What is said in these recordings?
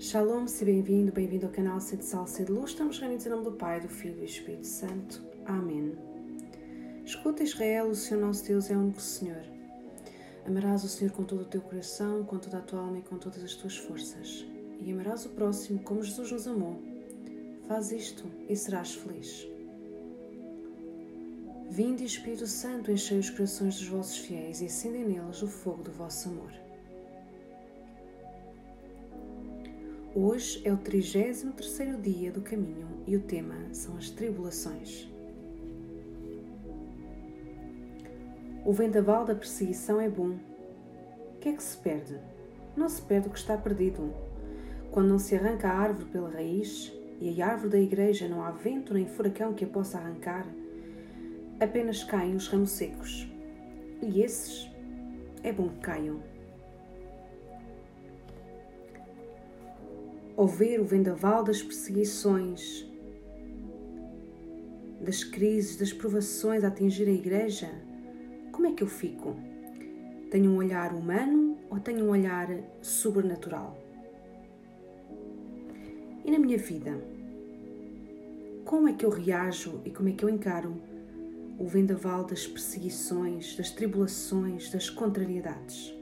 Shalom, se bem-vindo, bem-vindo ao canal Sede Sal, Sede Luz. Estamos reunidos em nome do Pai, do Filho e do Espírito Santo. Amém. Escuta, Israel, o Senhor nosso Deus é o único Senhor. Amarás o Senhor com todo o teu coração, com toda a tua alma e com todas as tuas forças. E amarás o próximo como Jesus nos amou. Faz isto e serás feliz. Vinde, Espírito Santo, enchei os corações dos vossos fiéis e acendem neles o fogo do vosso amor. Hoje é o 33º dia do caminho e o tema são as tribulações. O vendaval da perseguição é bom. O que é que se perde? Não se perde o que está perdido. Quando não se arranca a árvore pela raiz, e a árvore da igreja não há vento nem furacão que a possa arrancar, apenas caem os ramos secos. E esses é bom que caiam. Ver o vendaval das perseguições, das crises, das provações a atingir a igreja, como é que eu fico? Tenho um olhar humano ou tenho um olhar sobrenatural? E na minha vida, como é que eu reajo e como é que eu encaro o vendaval das perseguições, das tribulações, das contrariedades?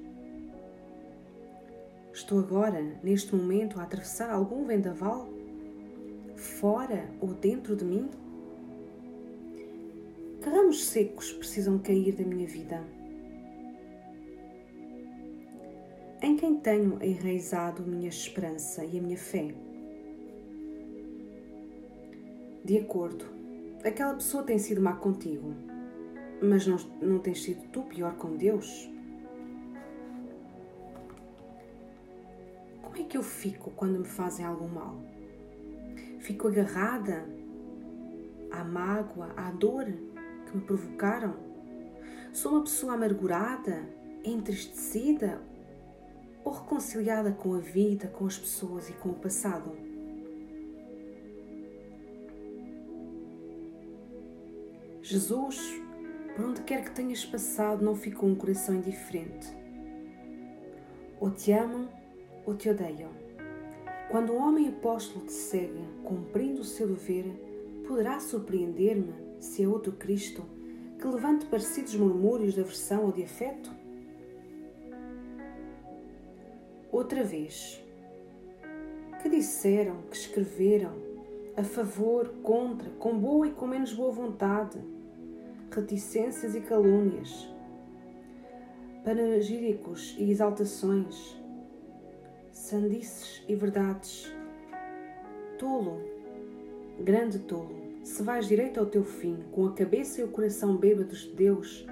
Estou agora, neste momento, a atravessar algum vendaval? Fora ou dentro de mim? Que ramos secos precisam cair da minha vida? Em quem tenho enraizado minha esperança e a minha fé? De acordo, aquela pessoa tem sido má contigo, mas não, não tens sido tu pior com Deus? É que eu fico quando me fazem algum mal? Fico agarrada à mágoa, à dor que me provocaram? Sou uma pessoa amargurada, entristecida ou reconciliada com a vida, com as pessoas e com o passado? Jesus, por onde quer que tenhas passado, não ficou um coração indiferente. Ou te amam ou te odeiam. Quando um homem apóstolo te segue, cumprindo o seu dever, poderá surpreender-me se é outro Cristo que levante parecidos murmúrios de aversão ou de afeto? Outra vez, que disseram, que escreveram, a favor, contra, com boa e com menos boa vontade, reticências e calúnias, panegíricos e exaltações, sandices e verdades. Tolo, grande tolo, se vais direito ao teu fim, com a cabeça e o coração bêbados de Deus,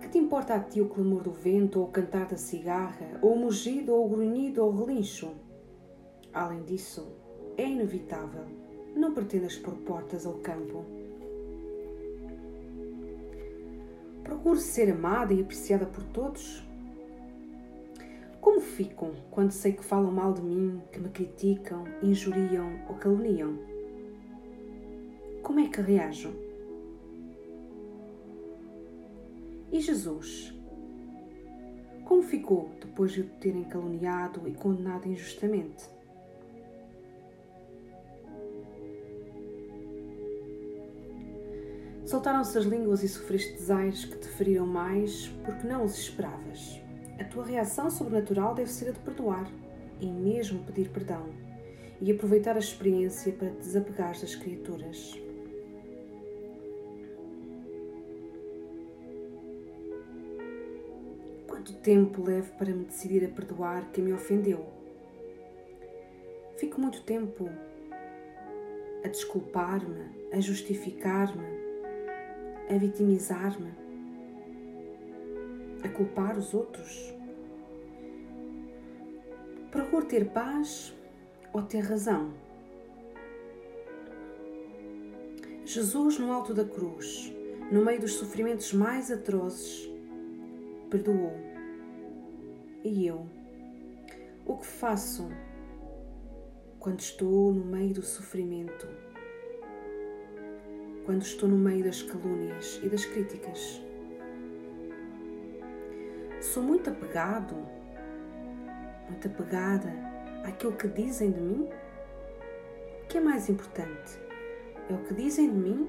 que te importa a ti o clamor do vento, ou o cantar da cigarra, ou o mugido, ou o grunhido, ou o relincho? Além disso, é inevitável, não pretendas pôr portas ao campo. Procure ser amada e apreciada por todos. Fico quando sei que falam mal de mim, que me criticam, injuriam ou caluniam? Como é que reajo? E Jesus? Como ficou depois de o terem caluniado e condenado injustamente? Soltaram-se as línguas e sofreste desaires que te feriram mais porque não os esperavas. A tua reação sobrenatural deve ser a de perdoar e mesmo pedir perdão e aproveitar a experiência para te desapegares das criaturas. Quanto tempo levo para me decidir a perdoar quem me ofendeu? Fico muito tempo a desculpar-me, a justificar-me, a vitimizar-me, a culpar os outros. Procuro ter paz ou ter razão. Jesus, no alto da cruz, no meio dos sofrimentos mais atrozes, perdoou. E eu? O que faço quando estou no meio do sofrimento? Quando estou no meio das calúnias e das críticas? Sou muito apegado, muito apegada àquilo que dizem de mim? O que é mais importante? É o que dizem de mim,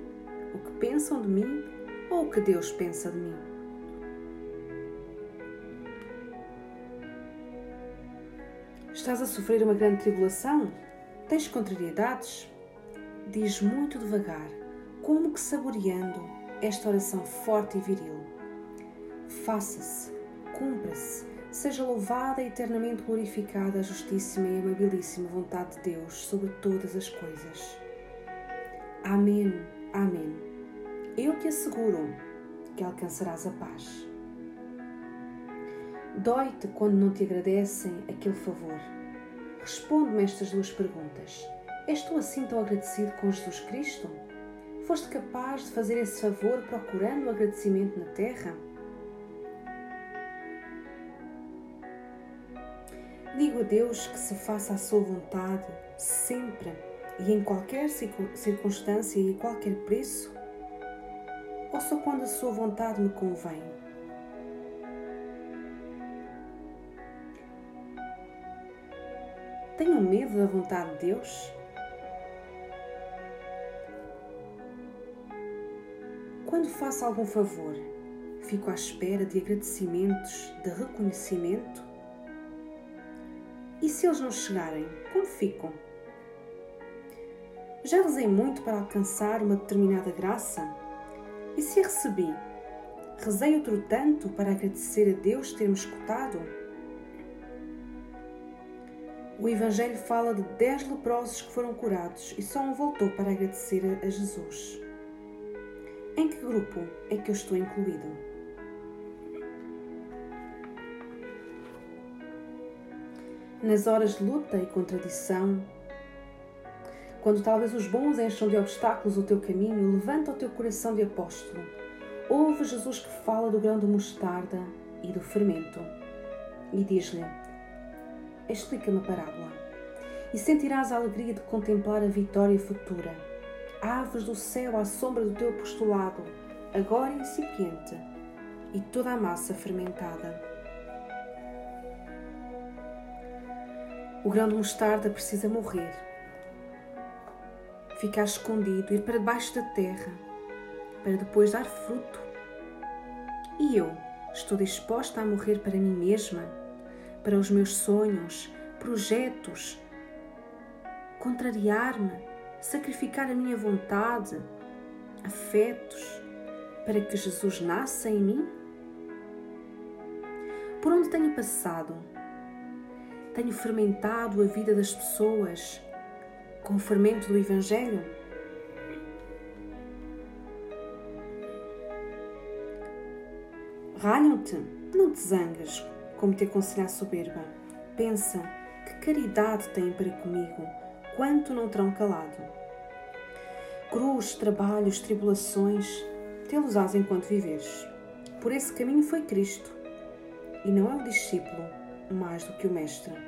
o que pensam de mim ou o que Deus pensa de mim? Estás a sofrer uma grande tribulação? Tens contrariedades? Diz muito devagar, como que saboreando esta oração forte e viril. Faça-se, cumpra-se, seja louvada e eternamente glorificada a justíssima e amabilíssima vontade de Deus sobre todas as coisas. Amém, Amém. Eu te asseguro que alcançarás a paz. Dói-te quando não te agradecem aquele favor. Responde-me estas duas perguntas. És tu assim tão agradecido com Jesus Cristo? Foste capaz de fazer esse favor procurando o agradecimento na terra? Digo a Deus que se faça a sua vontade sempre e em qualquer circunstância e a qualquer preço? Ou só quando a sua vontade me convém? Tenho medo da vontade de Deus? Quando faço algum favor, fico à espera de agradecimentos, de reconhecimento? E se eles não chegarem, como ficam? Já rezei muito para alcançar uma determinada graça? E se a recebi, rezei outro tanto para agradecer a Deus ter-me escutado? O Evangelho fala de dez leprosos que foram curados e só um voltou para agradecer a Jesus. Em que grupo é que eu estou incluído? Nas horas de luta e contradição, quando talvez os bons encham de obstáculos o teu caminho, levanta o teu coração de apóstolo. Ouve Jesus que fala do grão de mostarda e do fermento. E diz-lhe: Explica-me a parábola. E sentirás a alegria de contemplar a vitória futura. Aves do céu à sombra do teu apostolado, agora incipiente, e toda a massa fermentada. O grão de mostarda precisa morrer ficar escondido, ir para debaixo da terra, para depois dar fruto. E eu estou disposta a morrer para mim mesma, para os meus sonhos, projetos, contrariar-me, sacrificar a minha vontade, afetos, para que Jesus nasça em mim? Por onde tenho passado? Tenho fermentado a vida das pessoas com o fermento do Evangelho? Ralham-te, não te zangas, como te aconselha a soberba. Pensa que caridade têm para comigo, quanto não terão calado. Cruz, trabalhos, tribulações, tê-los-ás enquanto viveres. Por esse caminho foi Cristo, e não é o discípulo mais do que o Mestre.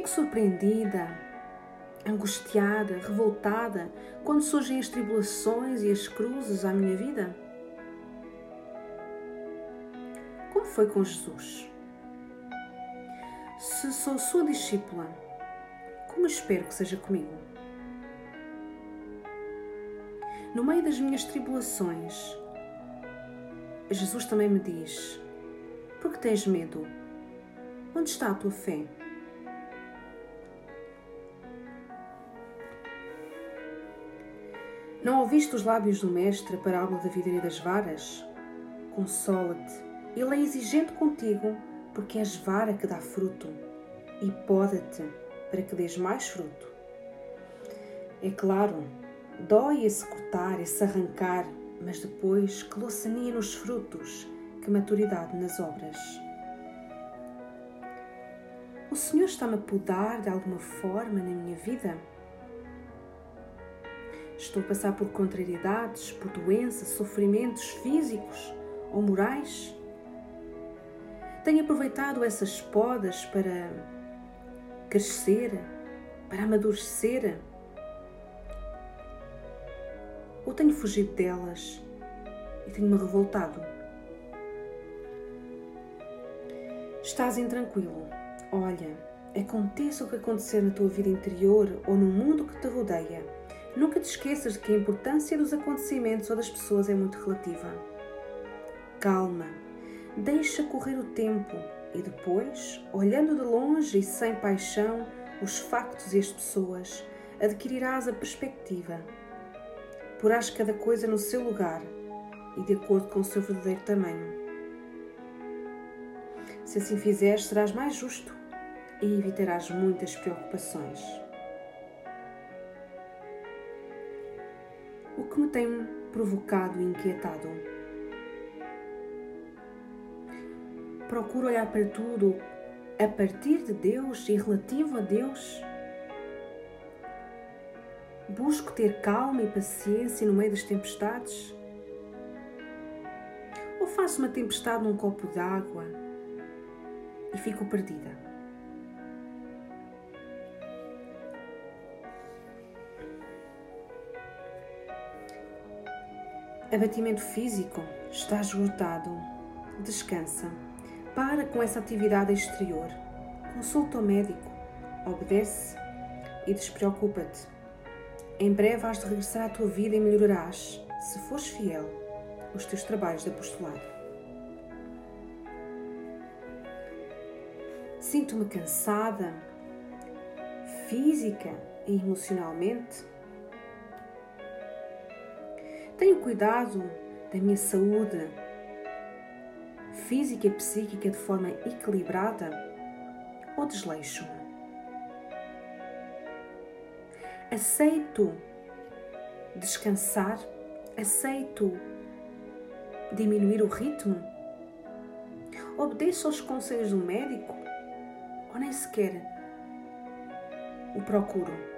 Fico surpreendida, angustiada, revoltada quando surgem as tribulações e as cruzes à minha vida. Como foi com Jesus? Se sou sua discípula, como espero que seja comigo? No meio das minhas tribulações, Jesus também me diz: Por que tens medo? Onde está a tua fé? Não ouviste os lábios do Mestre a parábola da videira das varas? Consola-te, ele é exigente contigo, porque és vara que dá fruto, e poda-te para que dês mais fruto. É claro, dói esse cortar, esse arrancar, mas depois que locania nos frutos, que maturidade nas obras. O Senhor está-me a podar de alguma forma na minha vida? Estou a passar por contrariedades, por doenças, sofrimentos físicos ou morais? Tenho aproveitado essas podas para crescer, para amadurecer? Ou tenho fugido delas e tenho-me revoltado? Estás intranquilo, Olha, aconteça o que acontecer na tua vida interior ou no mundo que te rodeia, nunca te esqueças de que a importância dos acontecimentos ou das pessoas é muito relativa. Calma, deixa correr o tempo e depois, olhando de longe e sem paixão os factos e as pessoas, adquirirás a perspectiva. Porás cada coisa no seu lugar e de acordo com o seu verdadeiro tamanho. Se assim fizeres, serás mais justo e evitarás muitas preocupações. Que me tem provocado e inquietado? Procuro olhar para tudo a partir de Deus e relativo a Deus. Busco ter calma e paciência no meio das tempestades. Ou faço uma tempestade num copo d'água e fico perdida. Abatimento físico, está esgotado, descansa. Para com essa atividade exterior. Consulta o médico, obedece e despreocupa-te. Em breve has de regressar à tua vida e melhorarás, se fores fiel, os teus trabalhos de apostolado. Sinto-me cansada, física e emocionalmente. Tenho cuidado da minha saúde física e psíquica de forma equilibrada ou desleixo-me? Aceito descansar? Aceito diminuir o ritmo? Obedeço aos conselhos do médico? Ou nem sequer o procuro?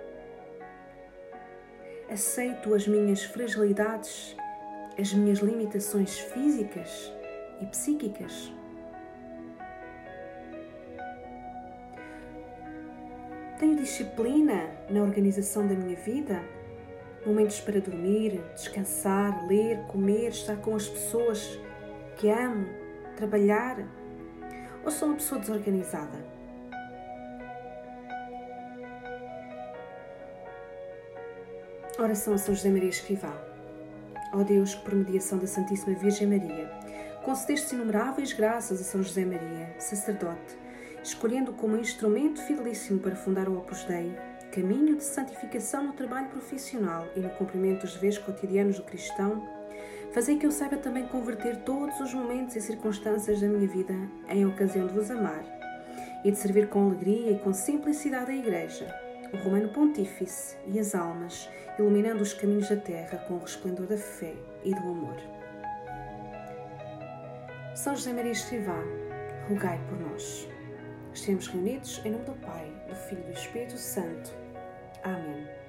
Aceito as minhas fragilidades, as minhas limitações físicas? e psíquicas. Tenho disciplina na organização da minha vida? Momentos para dormir, descansar, ler, comer, estar com as pessoas que amo, trabalhar? Ou sou uma pessoa desorganizada? Oração a São José Maria Escrivá. Ó oh Deus, que por mediação da Santíssima Virgem Maria, concedeste inumeráveis graças a São José Maria, sacerdote, escolhendo como instrumento fidelíssimo para fundar o Opus Dei, caminho de santificação no trabalho profissional e no cumprimento dos deveres cotidianos do cristão, fazei que eu saiba também converter todos os momentos e circunstâncias da minha vida em ocasião de vos amar e de servir com alegria e com simplicidade a Igreja, o Romano Pontífice e as almas, iluminando os caminhos da terra com o resplendor da fé e do amor. São José Maria Escrivá, rogai por nós. Estamos reunidos em nome do Pai, do Filho e do Espírito Santo. Amém.